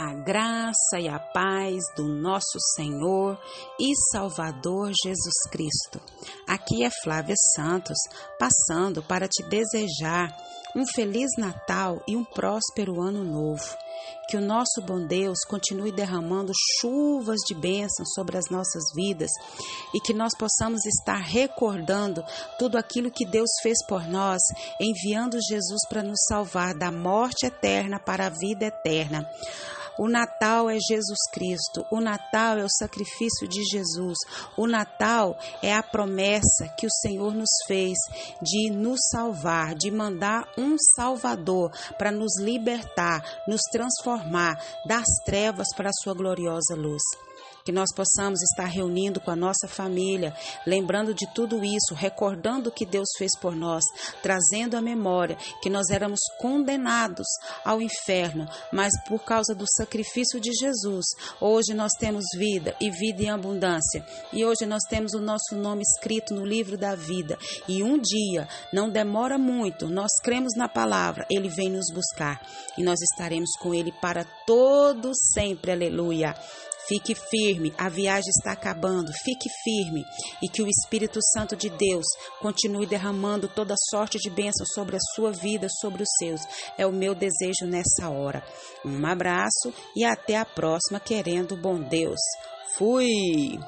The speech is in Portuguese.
a graça e a paz do nosso Senhor e Salvador Jesus Cristo. Aqui é Flávia Santos, passando para te desejar um feliz Natal e um próspero ano novo. Que o nosso bom Deus continue derramando chuvas de bênção sobre as nossas vidas e que nós possamos estar recordando tudo aquilo que Deus fez por nós, enviando Jesus para nos salvar da morte eterna para a vida eterna. O Natal é Jesus Cristo, o Natal é o sacrifício de Jesus, o Natal é a promessa que o Senhor nos fez de nos salvar, de mandar um Salvador para nos libertar, nos transformar das trevas para a sua gloriosa luz que nós possamos estar reunindo com a nossa família, lembrando de tudo isso, recordando o que Deus fez por nós, trazendo à memória que nós éramos condenados ao inferno, mas por causa do sacrifício de Jesus, hoje nós temos vida e vida em abundância. E hoje nós temos o nosso nome escrito no livro da vida. E um dia, não demora muito, nós cremos na palavra, ele vem nos buscar e nós estaremos com ele para todo sempre. Aleluia. Fique firme, a viagem está acabando. Fique firme e que o Espírito Santo de Deus continue derramando toda sorte de bênção sobre a sua vida, sobre os seus. É o meu desejo nessa hora. Um abraço e até a próxima, querendo bom Deus. Fui!